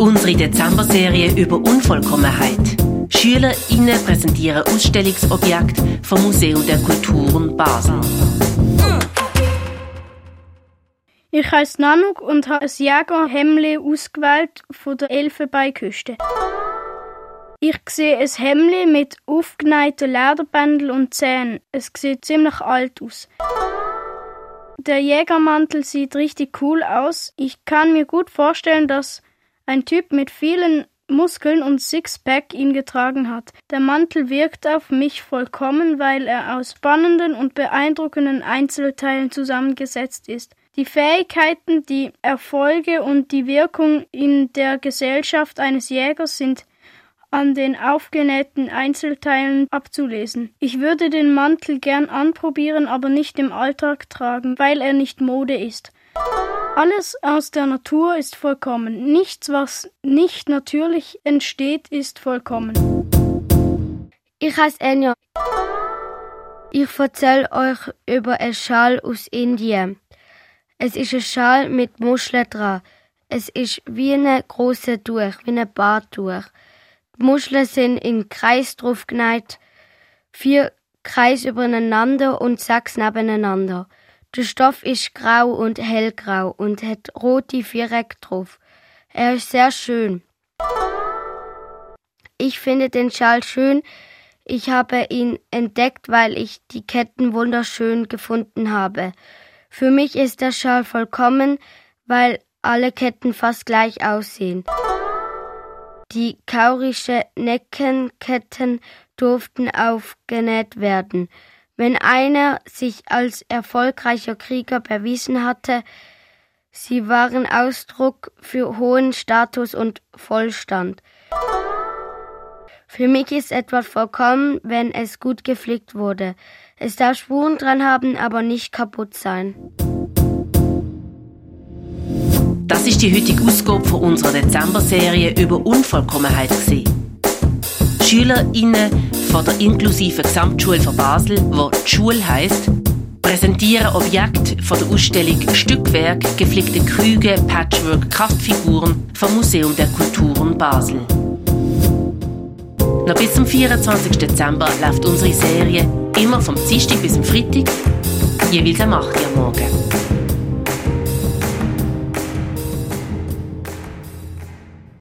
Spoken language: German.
Unsere Dezember-Serie über Unvollkommenheit. SchülerInnen präsentieren Ausstellungsobjekte vom Museum der Kulturen Basel. Ich heiße Nanuk und habe ein Jägerhemli ausgewählt von der Elfenbeinküste. Ich sehe ein Hemli mit aufgeneigten Lederbändeln und Zähnen. Es sieht ziemlich alt aus. Der Jägermantel sieht richtig cool aus. Ich kann mir gut vorstellen, dass ein Typ mit vielen Muskeln und Sixpack ihn getragen hat. Der Mantel wirkt auf mich vollkommen, weil er aus spannenden und beeindruckenden Einzelteilen zusammengesetzt ist. Die Fähigkeiten, die Erfolge und die Wirkung in der Gesellschaft eines Jägers sind an den aufgenähten Einzelteilen abzulesen. Ich würde den Mantel gern anprobieren, aber nicht im Alltag tragen, weil er nicht Mode ist. Alles aus der Natur ist vollkommen. Nichts, was nicht natürlich entsteht, ist vollkommen. Ich heiße Enya. Ich erzähle euch über einen Schal aus Indien. Es ist ein Schal mit Muscheln dran. Es ist wie ein große Tuch, wie ein Bartuch. Die Muscheln sind in Kreis drauf geneigt, vier Kreis übereinander und sechs nebeneinander. Der Stoff ist grau und hellgrau und hat rote Viereck drauf. Er ist sehr schön. Ich finde den Schal schön. Ich habe ihn entdeckt, weil ich die Ketten wunderschön gefunden habe. Für mich ist der Schal vollkommen, weil alle Ketten fast gleich aussehen. Die kaurische Neckenketten durften aufgenäht werden. Wenn einer sich als erfolgreicher Krieger bewiesen hatte, sie waren Ausdruck für hohen Status und Vollstand. Für mich ist etwas vollkommen, wenn es gut gepflegt wurde. Es darf Spuren dran haben, aber nicht kaputt sein. Das ist die heutige Ausgabe von unserer Dezember-Serie über Unvollkommenheit. SchülerInnen von der inklusiven Gesamtschule von Basel, wo die Schule heisst, präsentieren Objekte von der Ausstellung Stückwerk, gepflegte Krüge, Patchwork, Kraftfiguren vom Museum der Kulturen Basel. Noch bis zum 24. Dezember läuft unsere Serie immer vom Dienstag bis zum Freitag, jeweils am 8 Uhr morgen.